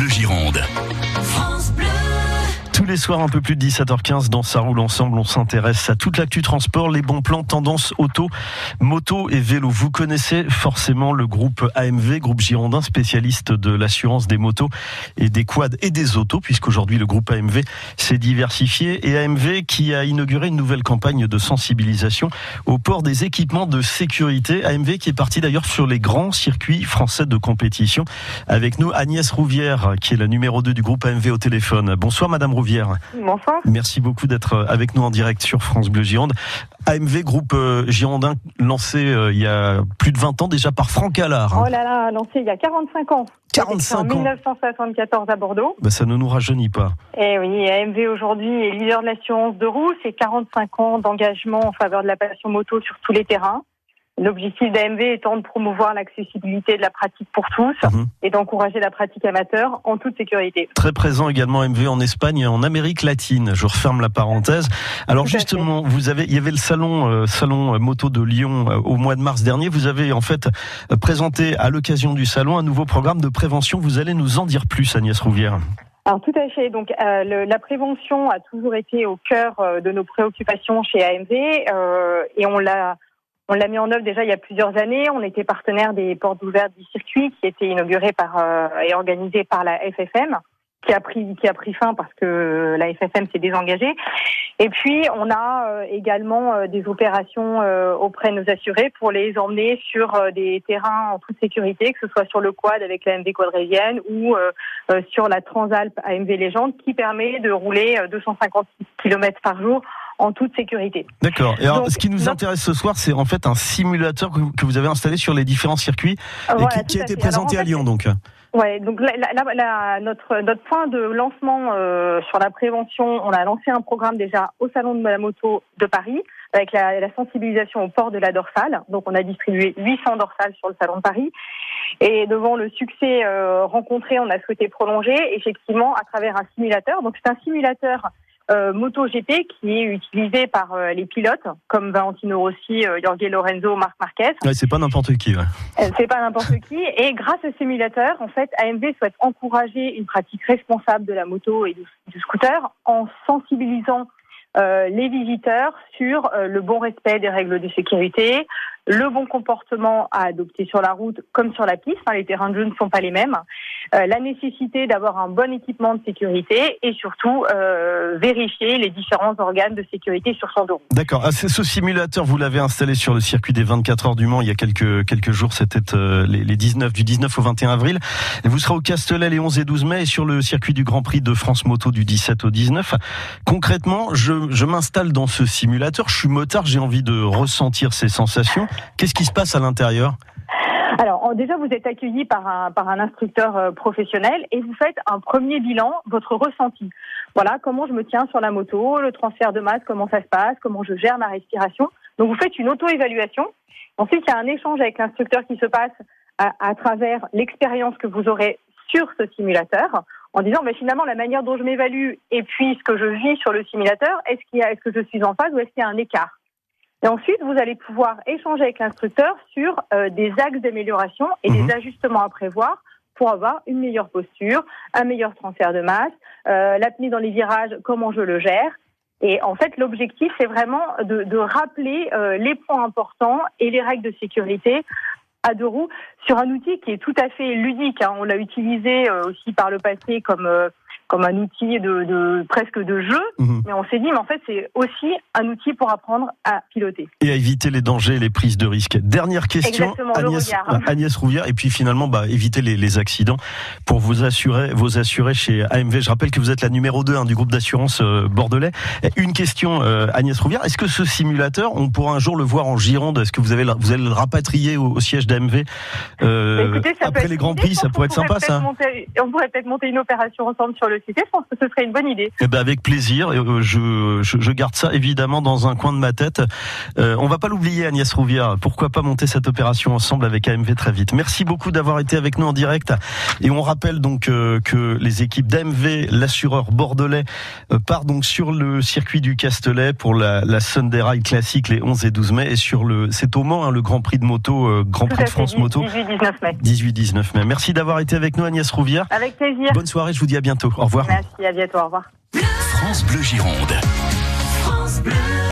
Bleu Gironde. Les soirs, un peu plus de 17h15, dans Ça roule ensemble, on s'intéresse à toute l'actu transport, les bons plans, tendances auto, moto et vélo. Vous connaissez forcément le groupe AMV, groupe Girondin, spécialiste de l'assurance des motos et des quads et des autos, puisqu'aujourd'hui le groupe AMV s'est diversifié et AMV qui a inauguré une nouvelle campagne de sensibilisation au port des équipements de sécurité. AMV qui est parti d'ailleurs sur les grands circuits français de compétition. Avec nous, Agnès Rouvière, qui est la numéro 2 du groupe AMV au téléphone. Bonsoir, Madame Rouvière. Bonsoir. Merci beaucoup d'être avec nous en direct sur France Bleu Gironde. AMV, groupe euh, girondin lancé euh, il y a plus de 20 ans déjà par Franck Allard. Hein. Oh là là, lancé il y a 45 ans. 45 ans. En 1974 à Bordeaux. Ben, ça ne nous rajeunit pas. Eh oui, AMV aujourd'hui est leader de l'assurance de roue. C'est 45 ans d'engagement en faveur de la passion moto sur tous les terrains. L'objectif d'AMV étant de promouvoir l'accessibilité de la pratique pour tous mhm. et d'encourager la pratique amateur en toute sécurité. Très présent également AMV en Espagne et en Amérique latine. Je referme la parenthèse. Alors justement, vous avez, il y avait le salon, euh, salon euh, moto de Lyon euh, au mois de mars dernier. Vous avez en fait présenté à l'occasion du salon un nouveau programme de prévention. Vous allez nous en dire plus, Agnès Rouvière. Alors tout à fait. Donc la prévention a toujours été au cœur de nos préoccupations chez AMV et on l'a on l'a mis en œuvre déjà il y a plusieurs années. On était partenaire des portes ouvertes du circuit qui était inauguré par euh, et organisé par la FFM, qui a pris qui a pris fin parce que la FFM s'est désengagée. Et puis on a euh, également euh, des opérations auprès de nos assurés pour les emmener sur des terrains en toute sécurité, que ce soit sur le quad avec la MV quadrésienne ou sur la Transalp AMV Légende, qui permet de rouler 250 km par jour en toute sécurité. D'accord. Et alors, ce qui nous intéresse ce soir, c'est en fait un simulateur que vous avez installé sur les différents circuits et qui, a été présenté à, Lyon, donc. Ouais, donc notre notre point de lancement euh, sur la prévention, on a lancé un programme déjà au salon de la moto de Paris avec la, la, sensibilisation au port de la dorsale. Donc on a distribué 800 dorsales sur le salon de Paris et devant le succès euh, rencontré, on a souhaité prolonger effectivement à travers un simulateur. Donc c'est un simulateur MotoGP qui est utilisé par euh, les pilotes comme Valentino Rossi, euh, Jorge Lorenzo, Marc Marquez. Ouais, c'est pas n'importe qui. Ouais. Euh, c'est pas n'importe qui. Et grâce au simulateur, en fait, AMV souhaite encourager une pratique responsable de la moto et du, scooter en sensibilisant euh, les visiteurs sur le bon respect des règles de sécurité, le bon comportement à adopter sur la route comme sur la piste. Hein, les terrains de jeu ne sont pas les mêmes. Euh, la nécessité d'avoir un bon équipement de sécurité et surtout euh, vérifier les différents organes de sécurité sur son dos. D'accord. Ah, ce simulateur, vous l'avez installé sur le circuit des 24 heures du Mans il y a quelques quelques jours. C'était euh, les, les 19 du 19 au 21 avril. Et vous serez au Castellet les 11 et 12 mai et sur le circuit du Grand Prix de France Moto du 17 au 19. Concrètement, je, je m'installe dans ce simulateur. Je suis motard, j'ai envie de ressentir ces sensations. Qu'est-ce qui se passe à l'intérieur? Déjà, vous êtes accueilli par un, instructeur euh, professionnel et vous faites un premier bilan, votre ressenti. Voilà, comment je me tiens sur la moto, le transfert de masse, comment ça se passe, comment je gère ma respiration. Donc vous faites une auto-évaluation. Ensuite, il y a un échange avec l'instructeur qui se passe à, travers l'expérience que vous aurez sur ce simulateur en disant mais finalement la manière dont je m'évalue et puis ce que je vis sur le simulateur, est-ce est-ce que je suis en phase ou est-ce qu'il y a un écart? Et ensuite, vous allez pouvoir échanger avec l'instructeur sur euh, des axes d'amélioration et des mhm. ajustements à prévoir pour avoir une meilleure posture, un meilleur transfert de masse, euh, l'apnée dans les virages, comment je le gère. Et en fait, l'objectif, c'est vraiment de, de rappeler euh, les points importants et les règles de sécurité à deux roues sur un outil qui est tout à fait ludique. Hein. On l'a utilisé euh, aussi par le passé comme comme un outil de, de presque de jeu. Mhm. Mais on s'est dit, mais en fait, c'est aussi un outil pour apprendre à piloter. Et à éviter les dangers et les prises de risques. Dernière question, Agnès, Agnès, Rouvière, et puis finalement, bah, éviter les, les, accidents pour vous assurer, vous assurer chez AMV. Je rappelle que vous êtes la numéro 2 hein, du groupe d'assurance euh, bordelais. Une question, euh, Agnès Rouvière, est-ce que ce simulateur, on pourra un jour le voir en Gironde? Est-ce que vous, avez, vous allez le rapatrier au, siège d'AMV euh, bah, après les Grands Prix Ça pourrait être sympa, ça. on pourrait peut-être monter une opération ensemble sur le citer, je pense que ce serait une bonne idée. Eh ben avec plaisir. Je, je, je, garde ça évidemment dans un coin de ma tête. Euh, on va pas l'oublier, Agnès Rouvière. Pourquoi pas monter cette opération ensemble avec AMV très vite? Merci beaucoup d'avoir été avec nous en direct. Et on rappelle donc euh, que les équipes d'AMV, l'assureur bordelais, euh, part donc sur le circuit du Castellet pour la, la Sunday Ride classique les 11 et 12 mai. Et sur le, c'est au Mans, hein, le Grand Prix de moto, euh, Grand Prix de France moto. 18-19 mai. 18-19 mai. Merci d'avoir été avec nous, Agnès Rouvière. Avec plaisir. Bonne soirée. Je vous dis à bientôt. Au revoir. Merci. À bientôt. Au revoir. France Bleu Gironde. France Bleu.